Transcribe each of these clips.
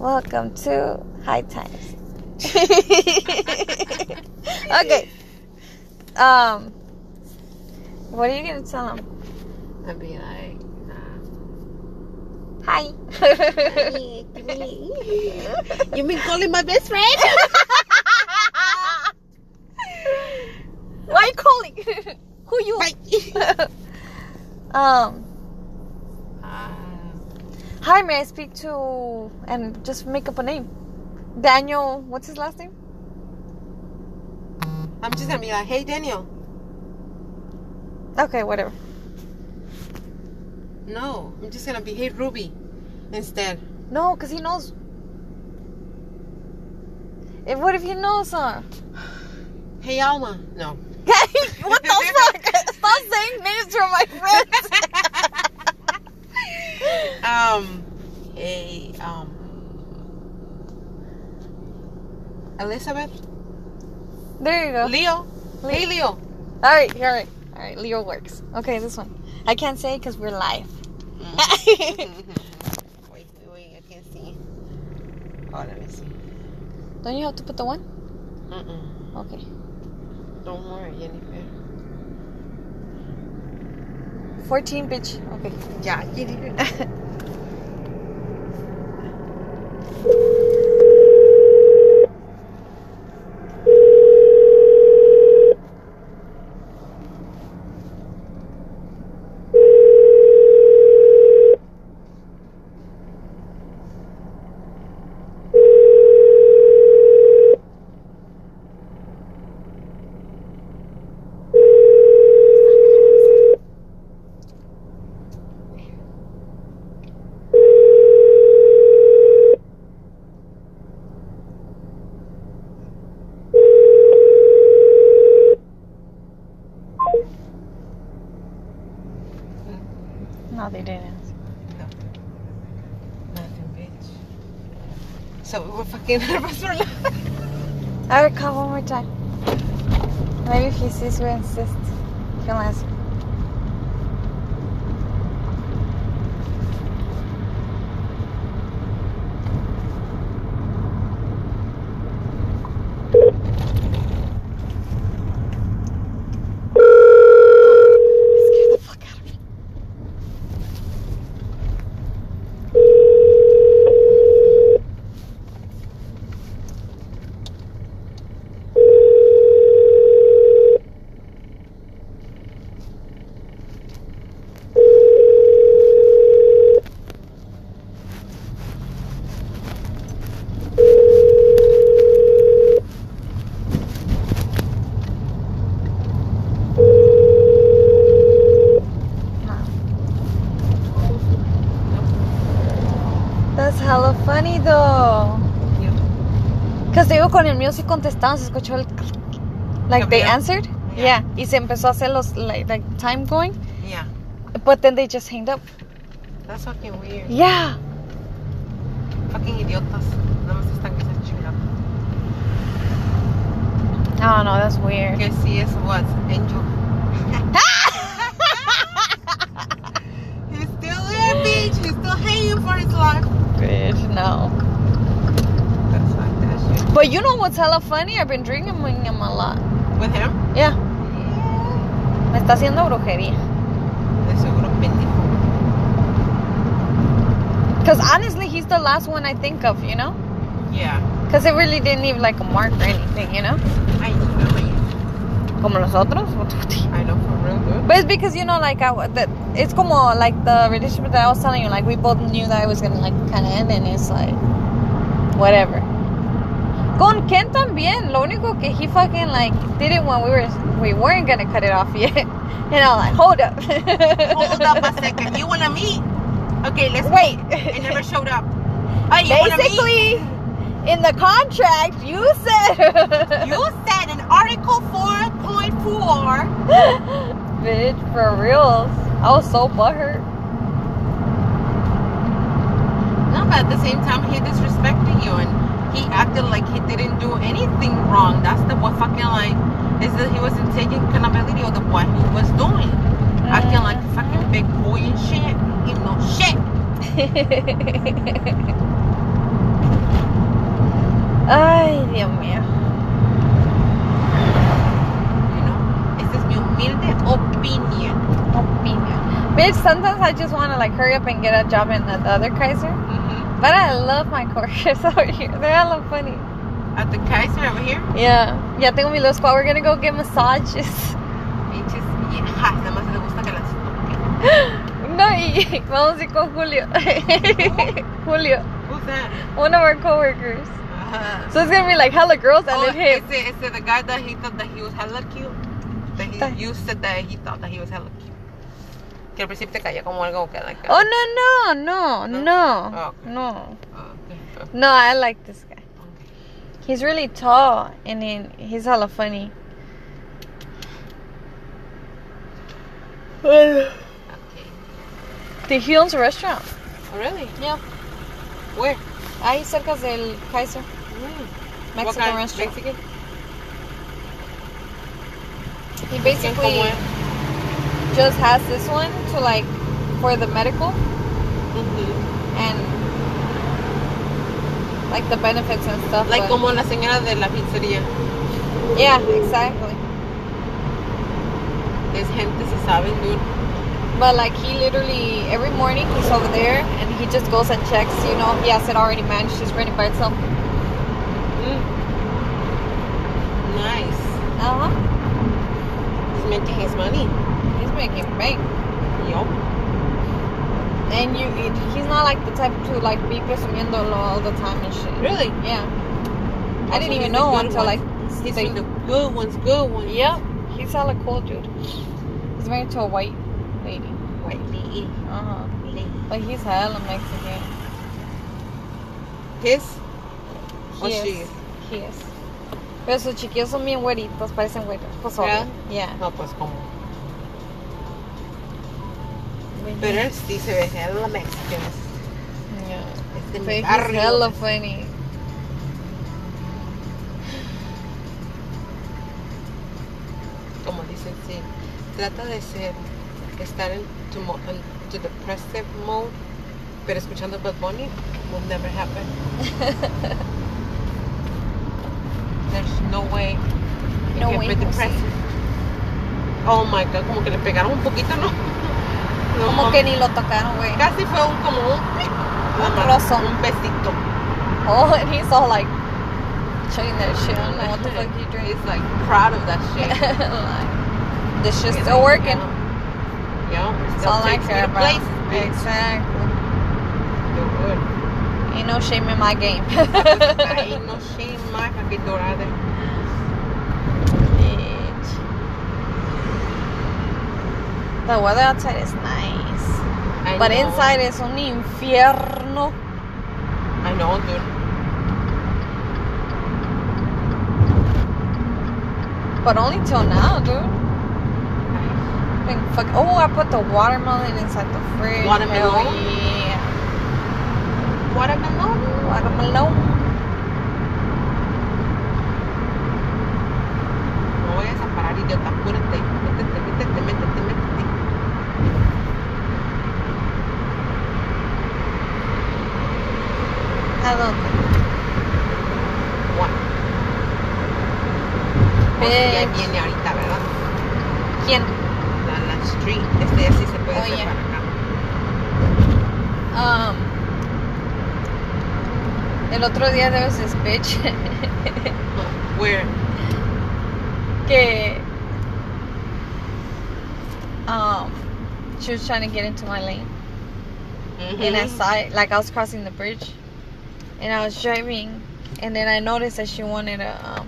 Welcome to High Times. okay. Um, what are you gonna tell them? I'd be like, uh, Hi. you mean calling my best friend? Why are you calling? Who you? um. Hi, may I speak to and just make up a name? Daniel. What's his last name? I'm just gonna be like, hey Daniel. Okay, whatever. No, I'm just gonna be hey Ruby instead. No, cause he knows. If what if he knows her? Hey Alma. No. what the fuck? Stop saying names from my friends. Um, hey, um, Elizabeth, there you go. Leo, hey Leo. All right, all right, all right. Leo works. Okay, this one. I can't say because we're live. wait, wait, wait, I can't see. Oh, let me see. Don't you have to put the one? Mm-mm. Okay. Don't worry, Jennifer. 14 bitch. Okay. Yeah, Jennifer. No, they didn't. No. Nothing, bitch. So we were fucking nervous for life. Call one more time. Maybe if he sees we insist, he'll answer. Scared the fuck out of me. That's hella funny though. Cause te digo con el mío sí contestaban, se escuchó el like they answered. Yeah. Yeah. Y se empezó a hacer los like, like time going, Yeah, but then they just hanged up. that's fucking weird. Yeah. Fucking idiotas. Nada más están que se chingan. Oh, I don't know, that's weird. Que sí es what? Angel. He's still there, bitch. He's still hanging for his life. Bitch, no. That's like that shit. But you know what's hella funny? I've been drinking with him a lot. With him? Yeah. Me está haciendo brujería. De seguro pendejo. Cause honestly, he's the last one I think of, you know? Yeah. Cause it really didn't leave like a mark or anything, you know? I know. Como los otros. I know for real, dude. But it's because you know, like I, that it's como like the relationship that I was telling you, like we both knew that it was gonna like kind of end, and it's like whatever. Con Ken también, lo único que he fucking like did it when we were we weren't gonna cut it off yet, and I'm like, hold up, Hold up a second. You wanna meet? Okay, let's Wait. meet. It never showed up. Hey, you wanna meet? Basically, in the contract, you said You said in Article 4.4. bitch for reals. I was so butthurt. No, but at the same time, he disrespected you and he acted like he didn't do anything wrong. That's the what fucking like is that he wasn't taking accountability of the what he was doing. Acting like a uh-huh. fucking big boy and shit. You know shit. Ay, Dios mío. You know? Esta es mi humilde opinion. Bitch, sometimes I just want to like hurry up and get a job in the other Kaiser. Mhm. But I love my coworkers over here. They're hella funny. At the Kaiser over here. Yeah. Yeah. Ya tengo mi little spot. We're gonna go get massages. Bitches, viejas, nada más le gusta que las. No, y vamos a ir con Julio. Julio, Who's that? one of our coworkers. Uh, So it's gonna be like hella girls and oh, then him. ese, ese, the guy that he thought that he was hella cute. That he, you said that he thought that he was hella cute. Que al principio te caía como algo que like. Oh no no no No? no Oh, okay. no Oh, okay. no! I like this guy. Okay. He's really tall and then he's hella funny. Okay. He owns a restaurant. Oh, really? Yeah. Where? Ahí cerca del Kaiser Mm. Mexican restaurant. Mexican? He basically? Just has this one to like for the medical Mhm. and like the benefits and stuff. Like but- como la señora de la pizzería. yeah, exactly. Es gente si saben, dude. But like he literally every morning he's over there and he just goes and checks. You know, he has it already managed. He's running by itself. Mm. Nice. Uh huh. He's making his money. Making bank. Yup. And you, it, he's not like the type to like be presumiéndolo all the time and shit. Really? Yeah. I didn't even know until one. like He's from the good ones, good ones. Yep. He's hella cool, dude. He's married to a white lady. White lady. Uh huh. But he's hella Mexican. His? He Or is. she? He is. Pero sus chiquillos son bien güeritos, parecen güeros. Pues obvio. Yeah. No, pues como. Pero él sí se ve hella Mexican. Yeah. Es de mi barrio. hella funny. Como dicen, sí. Trata de ser, estar en tu, mo- en tu depressive mode, pero escuchando Bad Bunny will never happen. There's no way you No can way. Oh my god, como que le pegaron un poquito, ¿no? No, Como mami. que ni lo tocaron, güey. Casi fue un, como un, Un un besito. Oh, and he's all like showing that shit. I don't know what the fuck he drinks. He's like proud of that shit. like, this shit's still working. Yeah, That's still all I care about. bitch. Exactly. You're good. Ain't no shame in my game. Ain't no shame más que dorada. Bitch. The weather outside is nice. But inside is un infierno. I know, dude. But only till now, dude. Fuck. Oh, I put the watermelon inside the fridge. Watermelon? Hell yeah. Watermelon. Watermelon. No vayas a parar, idiota. Apúrate. Métete, métete, métete, métete. ¿A dónde? What? O si ya Bitch. viene ahorita, ¿verdad? ¿Quién? La, la street. Este ya sí se puede Oh, hacer yeah. para acá. Um, el otro día there was this bitch Where? que um she was trying to get into my lane. And I saw it like I was crossing the bridge. And I was driving and then I noticed that she wanted to um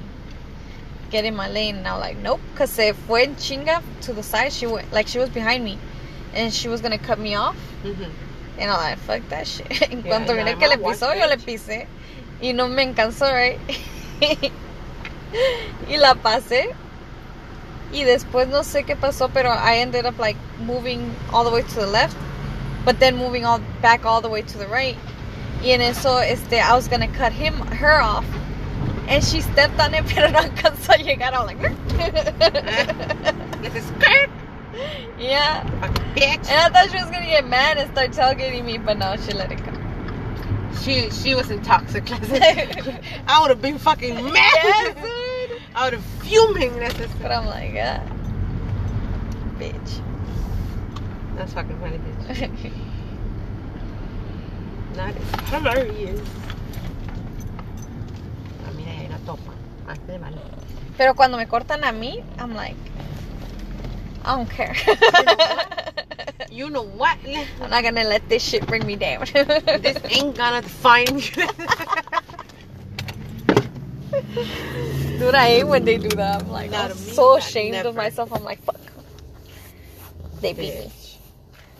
get in my lane. And I was like nope cause if en chinga to the side she went like she was behind me. And she was gonna cut me off. Mhm. And I'm like, fuck that shit. En Yeah, cuanto miré I'm que le pisó, yo le pisé. Y no me alcanzó, right? y la pasé. Y después no sé qué pasó, pero I ended up like moving all the way to the left. But then moving all back all the way to the right. Y en eso, este, I was gonna cut him, her off. And she stepped on it, pero no alcanzó a llegar. I was like, This is. yeah. Bitch. And I thought she was gonna get mad and start tailgating me, but no, she let it go. She she was in toxic. I would have been fucking mad. yes, dude. I would have fuming. That's But I'm like, yeah. Bitch. that's fucking funny, bitch. That is hilarious. Ah, mira, ahí la topa. Ah. Pero cuando me cortan a mí, I'm like, I don't care. You know what? I'm not gonna let this shit bring me down. This ain't gonna define me. Dude, I hate when they do that. I'm like, Not I'm so ashamed of myself. I'm like, fuck. They beat me.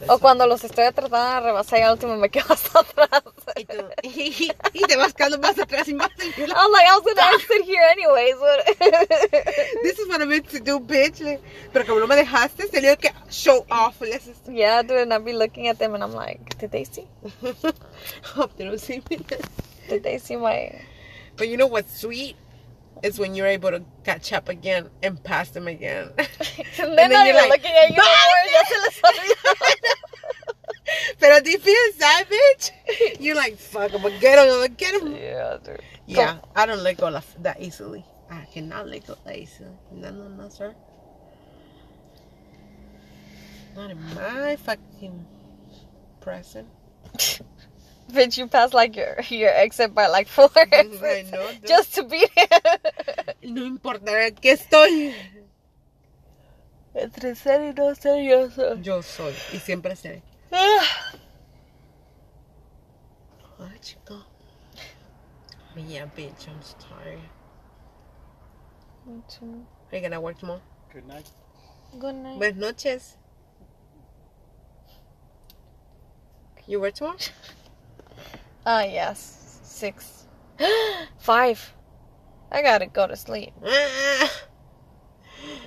O cuando los estoy tratando de rebasar y al último me quedo hasta atrás. Y, tú, y, y te vas quedando más atrás y más. y yo, I was like, I was gonna exit here anyways. This is what I meant to do, bitch. Pero como no me dejaste, tenía que show off. Yeah, dude, and I'll be looking at them and I'm like, did they see? hope they don't see me. Did they see my? But you know what's sweet? Is when you're able to catch up again and pass them again. And then they're not you're even like, looking at you "Bye, anymore. Ya se les olvidó. Pero feel sad, bitch? You're like, fuck, I'm gonna get him, I'm gonna get him. Yeah, dude. Yeah, I don't let go that easily. I cannot let go that easily. No, no, no, sir. Not in my fucking present. Bitch, you passed like your your exit by like four I exits know, dude. just to be No importa que estoy. entre ser y no ser yo soy. Yo soy y siempre seré. Ay, chico. But yeah, bitch, I'm just tired. Are you gonna work tomorrow? Good night. Good night. Buenas noches. You work tomorrow? Ah, yes. Six. Five. I gotta go to sleep.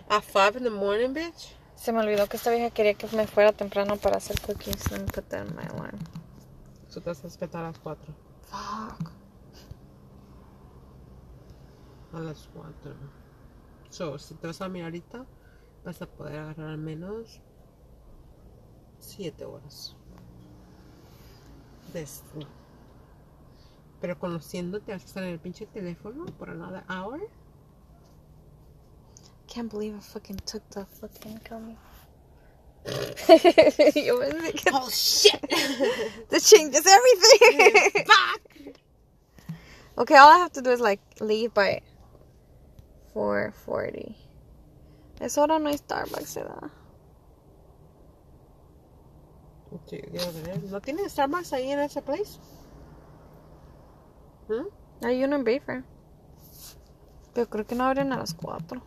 At five in the morning, bitch. Se me olvidó que esta vieja quería que me fuera temprano para hacer cookies. Let me put that in my alarm. So te vas a despertar a las cuatro. Fuck. A las cuatro. So, si te vas a mirar ahorita, vas a poder agarrar al menos siete horas. De. Pero conociéndote, vas a estar en el pinche teléfono por another hour. Can't believe I fucking took the fucking gummy. Yo pensé que- Oh shit! this changes everything. Fuck! okay, all I have to do is like leave by 4:40. Esa hora no hay Starbucks, ¿verdad? ¿No tiene Starbucks ahí en ese place? Hay uno en Bayfair. Pero creo que no abren a las 4.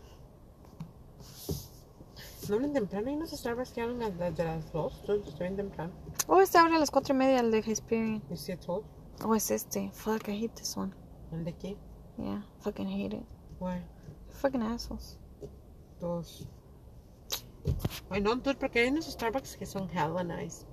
No abren temprano, hay unos Starbucks que abren desde las dos, entonces está bien temprano. Oh, este abre a las 4 y media el de Hyperion. ¿Y si es todo? Oh, es este. Fuck, I hate this one. ¿El de qué? Yeah, fucking hate it. Why? Fucking assholes. Dos. Ay, no, dude, porque hay unos Starbucks que son hella nice.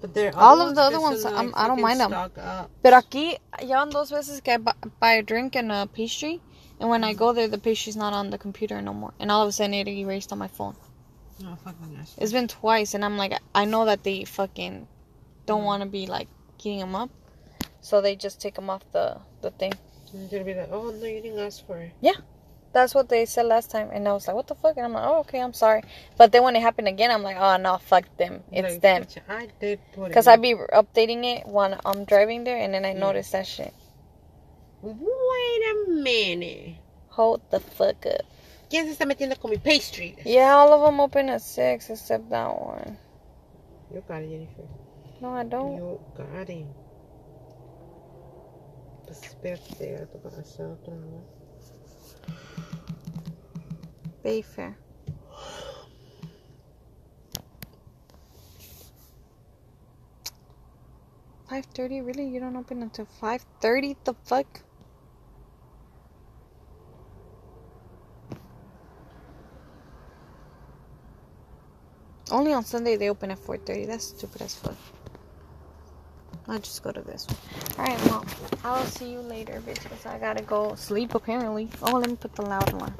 But there are All of the other ones, I'm- um, like, I don't mind 'em. stock up. Pero aquí, llevan dos veces que I buy a drink and a pastry. And when I mm-hmm. go there, the pastry's not on the computer no more. And all of a sudden, it erased on my phone. Oh, no, fucking nice. It's been twice, and I'm like, I know that they fucking don't mm. want to be like getting them up, so they just take them off the the thing. You're gonna be like, oh, no, you didn't ask for it. That's what they said last time, and I was like, what the fuck? And I'm like, oh, okay, I'm sorry. But then when it happened again, I'm like, oh no, fuck them, it's Like, them. bitch, I did put it. Cause I be updating it when I'm driving there, and then I Yeah. notice that shit. Wait a minute. Hold the fuck up. ¿Quién se está metiendo con mi pastry? Yeah, all of them open at six except that one. You got it, Jennifer. No, I don't. You got it. Espérate, gato, para hacer otra vez. Bayfair. Five thirty? Really? You don't open until five thirty? The fuck? Only on Sunday they open at four thirty. That's stupid as fuck. I'll just go to this one. Alright, well, I'll see you later, bitch, because I gotta go sleep apparently. Oh, let me put the loud alarm.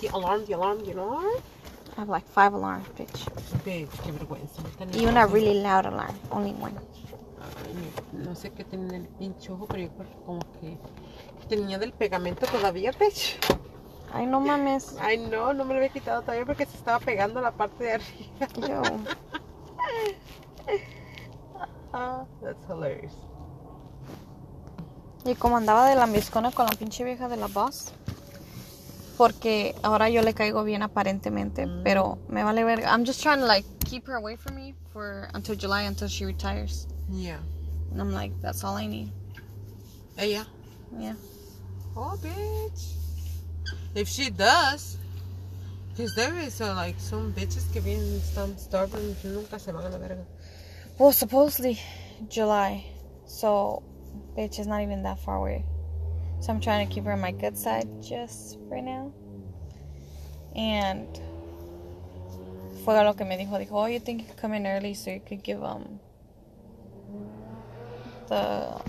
The alarm, the alarm, the alarm. I have like five alarms, bitch. Bitch, qué vergüenza. me están Y una really loud alarm. Only one. No sé qué tiene en el pinche ojo, pero yo creo que como que tenía del pegamento todavía, bitch. Ay, no mames. Ay, no, no me lo había quitado todavía porque se estaba pegando la parte de arriba. Yo. Ah, that's hilarious. Y como andaba de la lambiscona con la pinche vieja de la boss. Porque ahora yo le caigo bien aparentemente, Mm. pero me vale ver. I'm just trying to like keep her away from me for until July until she retires. Yeah. And I'm like, that's all I need. Ella. Yeah. Oh, bitch. If she does. Because there is uh, like some bitches que vienen están stubborn que nunca se van a la verga. Well, supposedly July. So, bitch is not even that far away. So I'm trying to keep her on my good side just right now. And fue lo que me dijo. Dijo, oh, you think you could come in early so you could give um the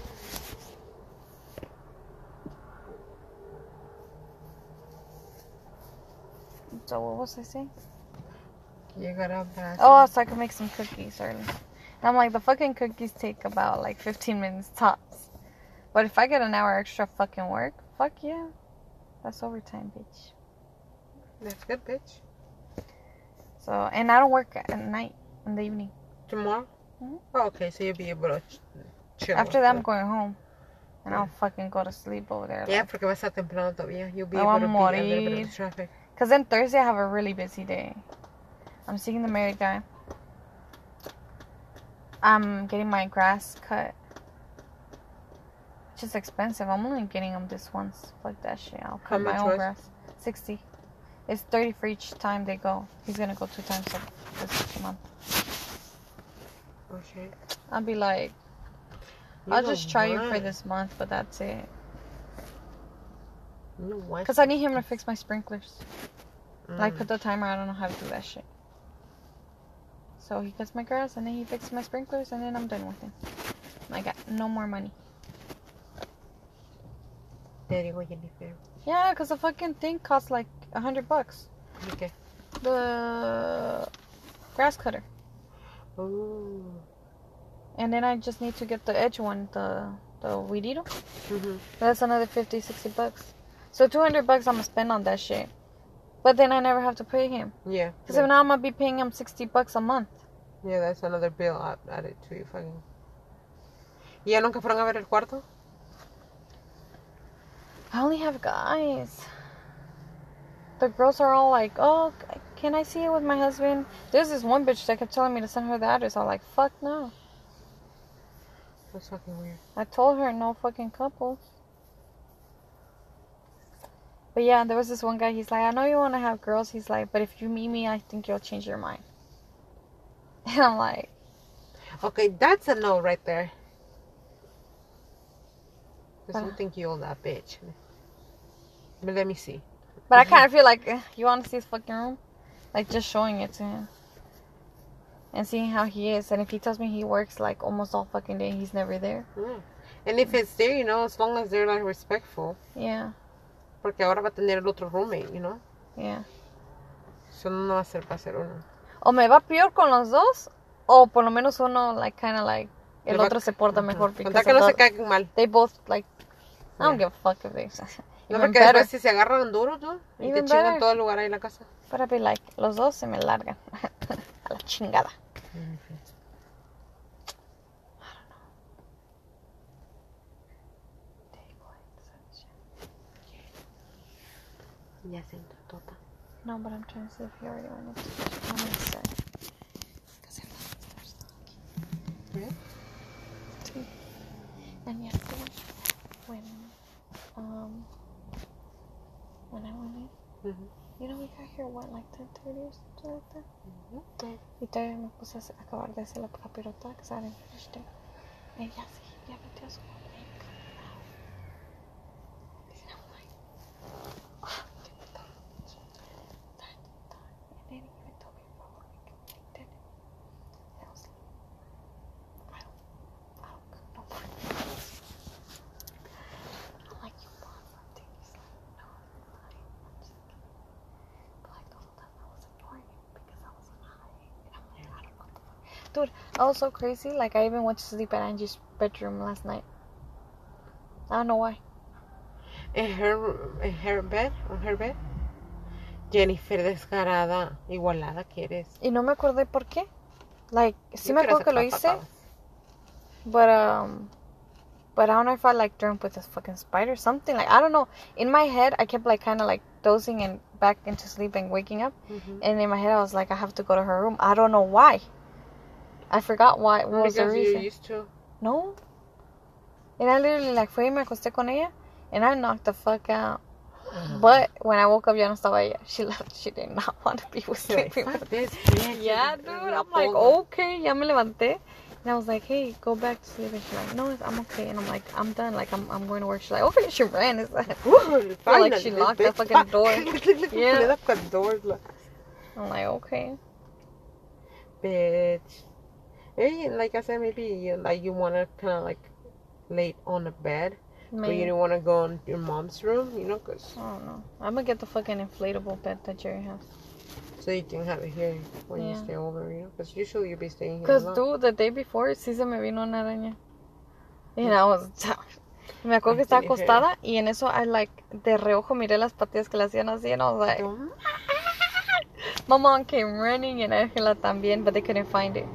So what was I saying? Llegará para Oh, so I could make some cookies early. And I'm like, the fucking cookies take about like 15 minutes tops. But if I get an hour extra fucking work, fuck yeah. That's overtime, bitch. That's good, bitch. So, and I don't work at night in the evening. Tomorrow? Mhm. Oh, okay, so you'll be able to ch- chill. After that, I'm going home. And I'll fucking go to sleep over there. Yeah, porque va a estar temprano todavía. You'll be Me able to be a little bit of the traffic. Because then Thursday, I have a really busy day. I'm seeing the married guy. I'm getting my grass cut. It's expensive. I'm only getting them this once. Fuck that shit. I'll cut my own was? grass. 60. It's 30 for each time they go. He's gonna go two times a- this month. Okay. I'll be like, You I'll just try you for this month, but that's it. Why? Because I need him to fix my sprinklers. Like, Mm. put the timer, I don't know how to do that shit. So he cuts my grass and then he fixes my sprinklers and then I'm done with him. I got no more money. Te digo, Jennifer. Yeah, because the fucking thing costs like a hundred bucks. ¿Y qué? The grass cutter. Oh. And then I just need to get the edge one, the the weedito. Mhm. That's another 50, 60 bucks. So 200 bucks I'm gonna spend on that shit. But then I never have to pay him. Yeah. Because yeah. now I'm gonna be paying him 60 bucks a month. Yeah, that's another bill add- added to you fucking. ¿Y ya nunca fueron a ver el cuarto? I only have guys. The girls are all like, "Oh, can I see it with my husband?" There's this one bitch that kept telling me to send her the address. I'm like, "Fuck no." That's fucking weird. I told her no fucking couples. But yeah, there was this one guy. He's like, "I know you want to have girls." He's like, "But if you meet me, I think you'll change your mind." And I'm like, Okay, that's a no right there. Because you Ah. think you're that bitch. But let me see. but I kind of feel like eh, you want to see his fucking room, like just showing it to him. And seeing how he is, and if he tells me he works like almost all fucking day, he's never there. Yeah. And if it's there, you know, as long as they're like respectful. Yeah, Porque ahora va a tener el otro roommate, you know. yeah. Eso no va a ser para ser uno. O me va peor con los dos, o por lo menos uno, like, kind of like, el otro se porta mejor. Con Because tal que no se caigan mal. they both, like, I don't Yeah. give a fuck if they. No, porque better. después si se agarran duros, ¿no? Y te Even chingan better. todo el lugar ahí en la casa. I'd be like, los dos se me largan. A la chingada. Ya se entró tota. No, but I'm trying to see if he already went into I'm gonna say. Because I Yeah. And yesterday, when, um, when I went in, Ujú. you know, we got here, what, like 10.30 or something like that? Ujú. Y todavía me puse a acabar de hacer la capirota because I didn't finish it. Ella sí, ya metió su make. And I'm like, ah, qué puta. Tan, tan. And then he even told me about what we can make dinner. And I was like, I don't, I don't cook no more. I'm like, you bought something? He's like, no, I'm fine. I'm just kidding. But like the whole time I was ignoring him. Was so crazy. Like I even went to sleep at Angie's bedroom last night. I don't know why. In her, in her bed, on her bed. Jennifer descarada, igualada que eres. Y no me acordé por qué. Like, sí me acuerdo que lo hice, patadas. but um, but I don't know if I like dreamt with this fucking spider, or something like I don't know. In my head, I kept like kind of like dozing and back into sleep and waking up, Ujú. and in my head, I was like, I have to go to her room. I don't know why. I forgot why. What was the Because you reason? used to. No. And I literally like fui y me acosté con ella, and I knocked the fuck out. But when I woke up, ya no estaba ella. She left. She did not want to be with You're me. like, "Fuck this bitch." Yeah, dude. I'm like, told okay. Ya me levanté. And I was like, hey, go back to sleep. And she's like, no, I'm okay. And I'm like, I'm done. Like, I'm, I'm going to work. She's like, oh, okay, she ran. It's like, her. Ooh, like she locked the bitch. fucking door. yeah. Yeah. the door. like, I'm like, okay. Bitch. Maybe, like I said, maybe you, like you want to kind of like lay on the bed, but you don't want to go in your mom's room, you know, cause I don't know. I'm gonna get the fucking inflatable bed that Jerry has. so you can have it here when you stay over, you know, cause usually you'll be staying here. Because, dude, the day before, sí se me vino una araña. And I was... Me acuerdo que estaba acostada y en eso, I like, de reojo miré las patillas que le hacían así and I was like, my mom came running and I Angela también, but they couldn't find it.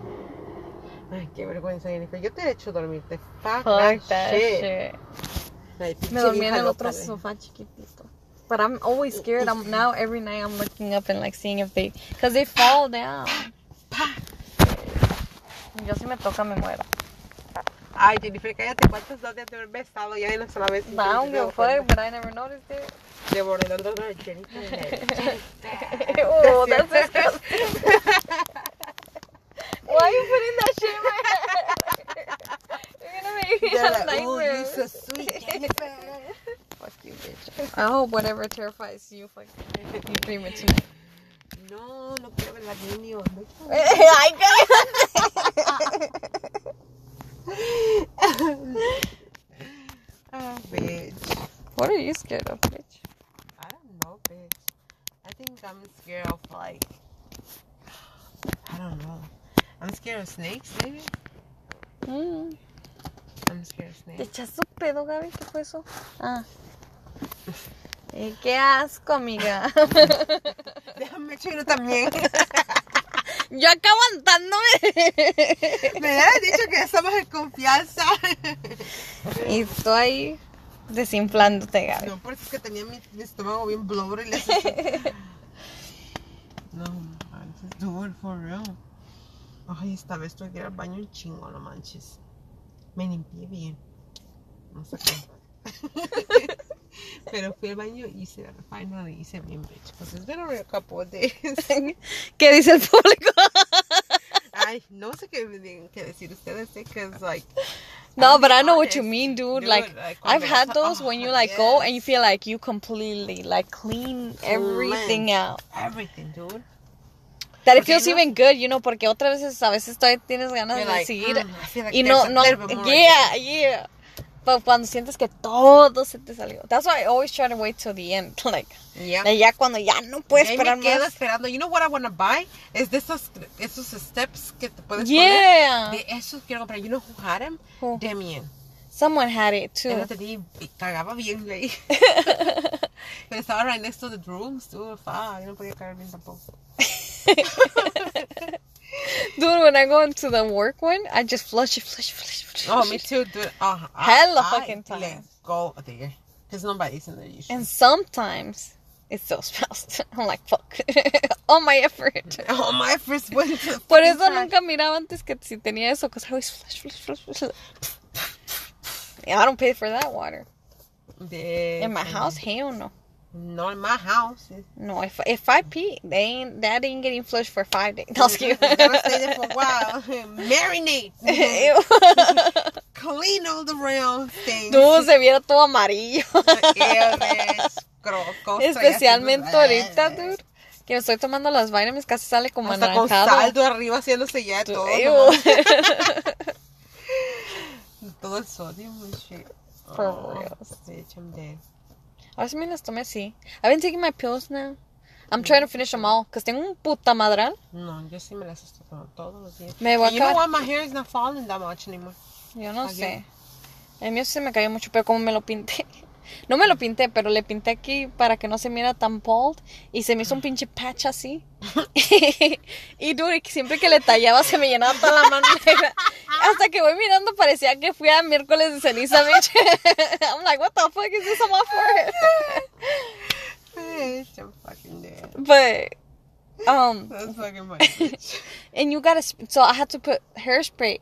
Ay, qué vergüenza, Jennifer. Yo te he hecho dormirte. Fuck, Fuck that, that shit. shit. Ay, Me dormí en el otro sofá chiquitito. But I'm always scared. I'm now every night I'm looking up and like seeing if they, cause they fall down. Pa. Yo si me toca me muero. Ay, Jennifer, cállate. ¿Cuántos dos de haber besado? Ya de una sola vez. I don't give a fuck, but I never noticed it. Devorando a Jennifer. oh, that's disgusting. Why are you putting that shit in my head? You're gonna make me have like, "Ooh, you're nightmares. so sweet, Jennifer. Fuck you, bitch. I hope whatever terrifies you, fuck, you dream it tonight. No, no quiero ver las niños. I oh, bitch. What are you scared of, bitch? I don't know, bitch. I think I'm scared of like. I don't know. I'm scared of snakes, maybe. Mm. I'm scared of ¿Te snakes. echas su pedo, Gaby? ¿Qué fue eso? Ah. Eh, qué asco, amiga. Déjame echar también. Yo acá aguantándome. Me habías dicho que estamos en confianza. y tú ahí desinflándote, Gaby. No, por eso es que tenía mi, mi estómago bien blubber y le No manches, dude, for real. Ay, esta vez tuve que ir al baño un chingo, no manches. Me limpié bien. No sé cómo. Pero fui al baño y hice, finally hice bien, bitch. Because it's been a couple of days. ¿Qué dice el público? Ay, no sé qué tienen que decir ustedes, because like. No, but I know what you mean, dude. dude, Like, like, I've had those when you oh, like go and you yes. feel like you completely like clean everything out. Everything, dude. That it feels even good, you know, porque otras veces a veces todavía tienes ganas de like, seguir mm, feel like y no no bit more yeah, yeah. Pero cuando sientes que todo se te salió. That's why I always try to wait till the end, like, Yeah. ya cuando ya no puedes esperar me quedo más. esperando. You know what I want to buy? Es de esos, esos steps que te puedes Yeah. poner. De esos quiero comprar. You know who had them? Who? Damien. Someone had it too. Lo tenía y cagaba bien ahí. Pero estaba right next to the rooms, dude. Fuck, yo no podía cagar bien tampoco. Dude, when I go into the work one, I just flush it, flush, flush, flush. Oh, me too, dude. Uh, Hella I, fucking I, time. Go there. Because nobody's in there usually. And sometimes it still smells. I'm like, fuck. All my effort. All my first went to Por eso trash. nunca miraba antes que si tenía eso, because I always flush, flush, flush, flush. Yeah, I don't pay for that water. De- In my house, hell no. No, in my house. No, if if I pee, they ain't that ain't getting flushed for five days. Excuse You gotta stay there for a while. Marinate. Clean all the round things. Tú se viera todo amarillo. Especialmente ahorita, dude. Que me estoy tomando las vitamins, casi sale como Hasta con anaranjado. saldo arriba haciéndose ya todo. Todo el sodio shit. For Oh, real. bitch, I'm dead. Ahora sí me las tomé así. I've been taking my pills now. I'm trying to finish them all. Because tengo un puta madral. No, yo sí me las estoy tomando todos los días. Me voy a you know what? My hair is not falling that much anymore. Yo no Cayó. sé. El mío se me cayó mucho, pero como me lo pinté. No me lo pinté, pero le pinté aquí para que no se mira tan bald. Y se me hizo un pinche patch así. y dude, siempre que le tallaba se me llenaba toda la mano negra. Hasta que voy mirando parecía que fui a miércoles de ceniza, bitch. I'm like, what the fuck is this on my forehead? Fucking dead. but, um, That's fucking funny, and you gotta, so I had to put hairspray.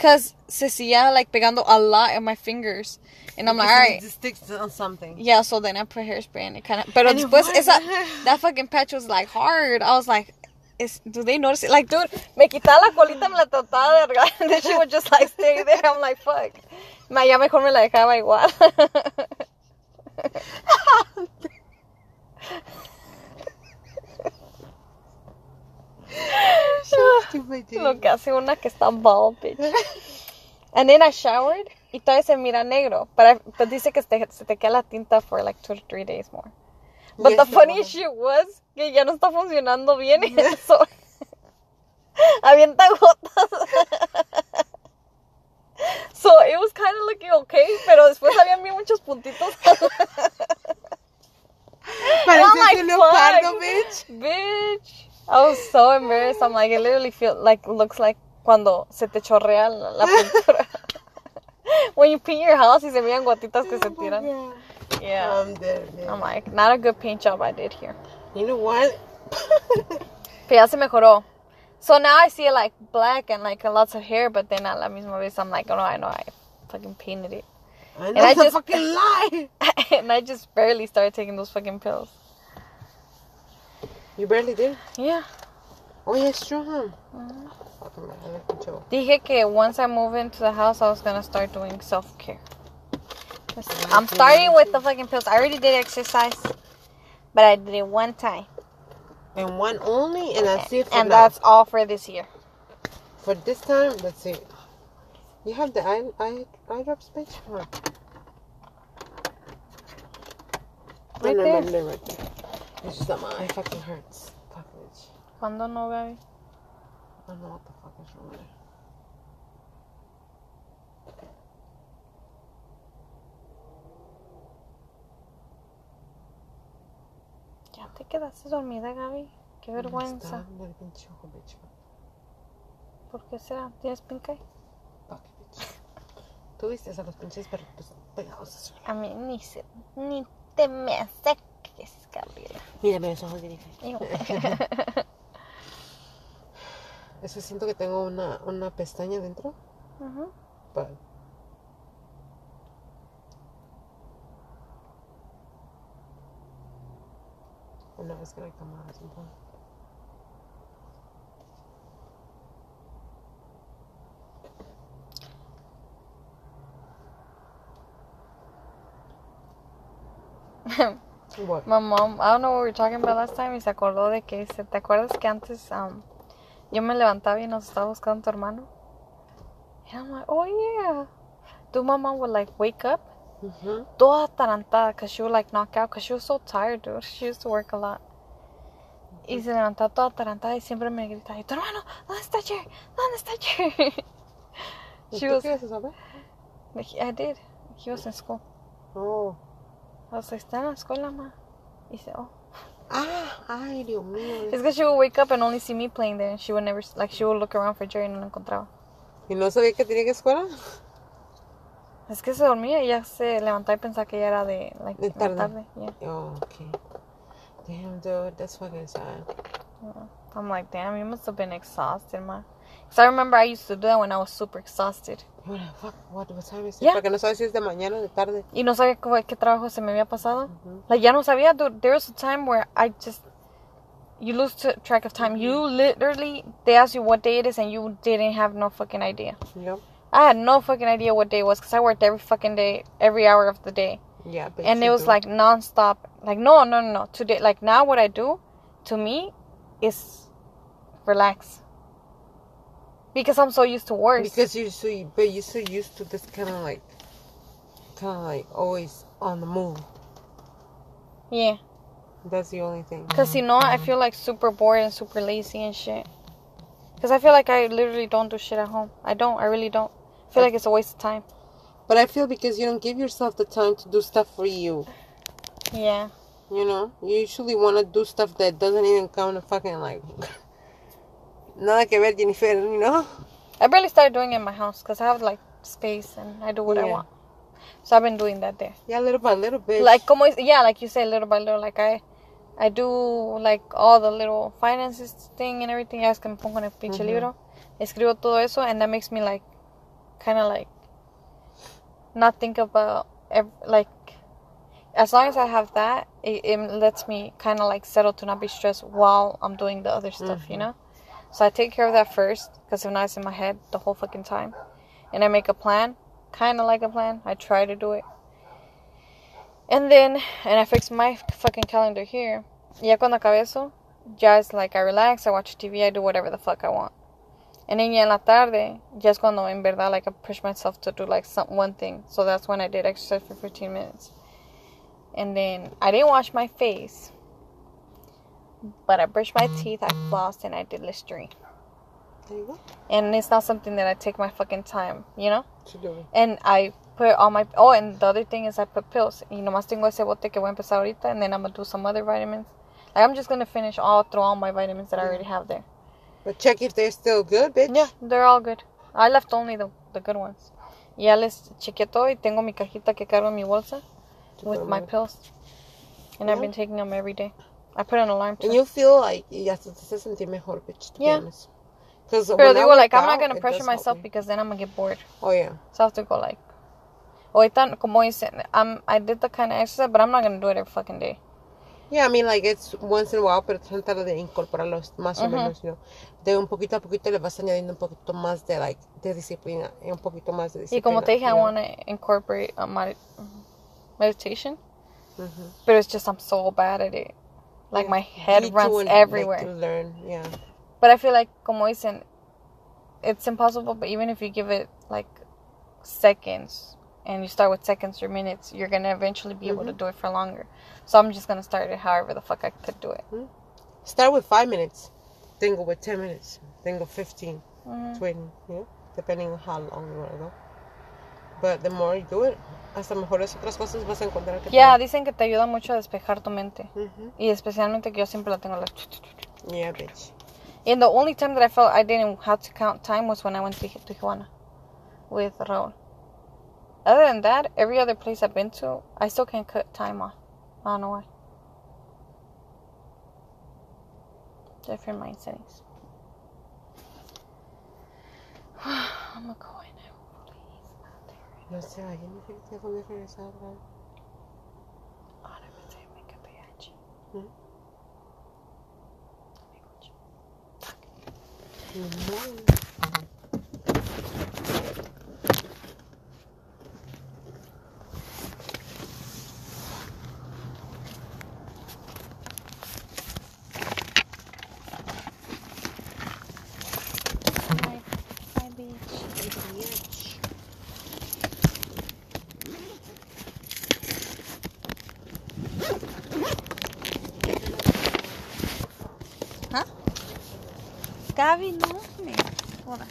Cause Cecilia like pegando a lot in my fingers. And I'm like, alright. It sticks on something. Yeah, so then I put hairspray and it kind of. But And it después was. esa that fucking patch was like hard. I was like, is do they notice it? Like, dude, me quitaba la colita, me la trataba de arreglar, and then she would just like stay there. I'm like, fuck. Ya mejor me la dejaba igual. Lo que hace una que está bald, bitch. And then I showered y todavía se mira negro. But, I, but dice que te, se te queda la tinta for like two to three days more. But Yes, the funny shit was que ya no está funcionando bien eso. Avienta gotas. so it was kind of looking okay, pero después habían bien muchos puntitos. Parece I'm like, un leopardo, bitch. Bitch. I was so embarrassed. I'm like, it literally feels like looks like cuando se te chorrea la, la pintura. when you paint your house y se veían gotitas que se oh tiran. Yeah. Oh, I'm dead, man. I'm like, not a good paint job I did here. You know what? Pero ya se mejoró. So now I see like black and like lots of hair, but then a la misma vez I'm like, oh no, I know I fucking painted it. I know I just- fucking lie. and I just barely started taking those fucking pills. You barely did. Yeah. Oh, yeah, it's true, huh? Mm-hmm. Fucking I like the. Dije que once I move into the house, I was gonna start doing self care. I'm starting with the fucking pills. I already did exercise, but I did it one time, And one only, and that's it for and now. that's all for this year. For this time, that's it. You have the eye, eye, eye drops, bitch? Huh? Right no. No, no, right there. It's just that my eye fucking hurts. Fuck, bitch. Cuando no, Gaby? I don't know what the fuck is wrong with it. Ya te quedaste dormida, Gaby. Qué vergüenza. Está en el pinche ojo, bitch. ¿Por qué será? ¿Tienes pink eye? Fuck, bitch. Tú viste a los pinches perritos pegados. A mí ni se, ni te me acerques, Gabriela. Mírame los ojos bien Iu. Eso siento que tengo una, una pestaña dentro. Ujú. But I know it's gonna come out at some point. What? My mom, I don't know what we were talking about last time y se acordó de que, se- ¿te acuerdas que antes um, yo me levantaba y nos estaba buscando tu hermano? And I'm like, oh yeah. Tu mamá would like wake up Mm-hmm. toda atarantada because she would like knock out because she was so tired, dude. She used to work a lot. Y se levantaba toda atarantada y siempre me gritaba, "¿Y tu hermano, ¿dónde está Jerry? ¿Dónde está Jerry? she ¿Tú was, quieres saber? I did. He was in school. Oh. I was like, está en la escuela, ma. Y dice, oh. Ah, ay, Dios mío. It's because she would wake up and only see me playing there. And she would never, like, she would look around for Jerry y no lo encontraba. ¿Y no sabía que tenía que escuela? Es que se dormía y ya se levantaba y pensaba que ya era de, like, De tarde. tarde. Yeah. Oh, okay. Damn, dude, that's fucking sad. I'm like, damn, you must have been exhausted, ma. Because I remember I used to do that when I was super exhausted. What the fuck? What, what time is it? Yeah. Porque no sabes si es de mañana o de tarde. Y no sabía cómo- qué trabajo se me había pasado. Ujú. Like, ya no sabía, dude. There was a time where I just, you lose track of time. You literally, they ask you what day it is and you didn't have no fucking idea. Yep. I had no fucking idea what day it was because I worked every fucking day, every hour of the day. Yeah, and it was do. like nonstop. Like, no, no, no, no. Today, like, now what I do, to me, is relax. Because I'm so used to work. Because you're so, but you're so used to this kind of like, kind of like always on the move. Yeah. That's the only thing. Cause you know, I feel like super bored and super lazy and shit. Cause I feel like I literally don't do shit at home. I don't. I really don't. I feel like it's a waste of time. But I feel because you don't give yourself the time to do stuff for you. Yeah. You know, you usually want to do stuff that doesn't even come to fucking like. Nada que ver, Jennifer. You know. I barely started doing it in my house because I have like space and I do what I want. So I've been doing that there. Yeah, little by little bit. Like como yeah, like you say, little by little. Like I, I do like all the little finances thing and everything. Es que me pongo en el pinche libro, escribo todo eso, and that makes me like, kind of like, not think about like. As long as I have that, it, it lets me kind of like settle to not be stressed while I'm doing the other stuff, you Mhm. know. So I take care of that first because if not, it's in my head the whole fucking time, and I make a plan, kind of like a plan. I try to do it. And then, and I fix my fucking calendar here. Ya cuando acabe eso, ya es like I relax, I watch TV, I do whatever the fuck I want. And then ya en la tarde, ya es cuando en verdad like I push myself to do like some one thing. So that's when I did exercise for 15 minutes. And then I didn't wash my face, but I brushed my teeth, I flossed, and I did Listerine. There you go. And it's not something that I take my fucking time, you know? And I put all my oh, and the other thing is I put pills. You Y nomás tengo ese bote que voy a empezar ahorita, and then I'm gonna do some other vitamins. Like I'm just gonna finish all through all my vitamins that I already have there. But check if they're still good, bitch. Yeah, they're all good. I left only the, the good ones. Ya les chequeé todo y tengo mi cajita que cargo en mi bolsa with my pills. And I've been taking them every day. I put an alarm And you feel like yes, te haces sentir mejor, bitch. To Yeah. Be honest. Because Pero digo, like, I'm not gonna pressure myself because then I'm gonna get bored. Oh yeah. So I have to go like, ahorita, como dicen, I'm, I did the kind of exercise, but I'm not gonna do it every fucking day. Yeah, I mean, like, it's once in a while, pero tratar de incorporarlos más o Ujú. menos, you know. De un poquito a poquito le vas añadiendo un poquito más de, like, de disciplina. Y un poquito más de Y disciplina. como te dije, I want to incorporate uh, med- meditation, Mhm. but it's just I'm so bad at it. Like my head too runs like everywhere. to learn, yeah. But I feel like, como dicen, it's impossible. But even if you give it like seconds, and you start with seconds or minutes, you're gonna eventually be able to Mhm. do it for longer. So I'm just gonna start it however the fuck I could do it. Start with five minutes. Then go with 10 minutes. Then go 15, Mhm. 20, you know, depending on how long you want to go. But the more you do it, hasta mejores otras cosas vas a encontrar que te Yeah, van- dicen que te ayuda mucho a despejar tu mente. Ujú. Y especialmente que yo siempre la tengo like. Yeah, bitch. And the only time that I felt I didn't have to count time was when I went to Tijuana with Raul. Other than that, every other place I've been to, I still can't cut time off. I don't know why. Different mind settings. I'm gonna go not there. No sé, ay, no sé qué dónde regresar. ¿verdad? Ahora me sé, me quedé allí. Mm. Me gusta. No. Bye. Bye, bitch. ¿Ah? Gaby, no me. Hola.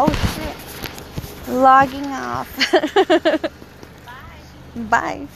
Oh shit. Logging off. Bye. Bye.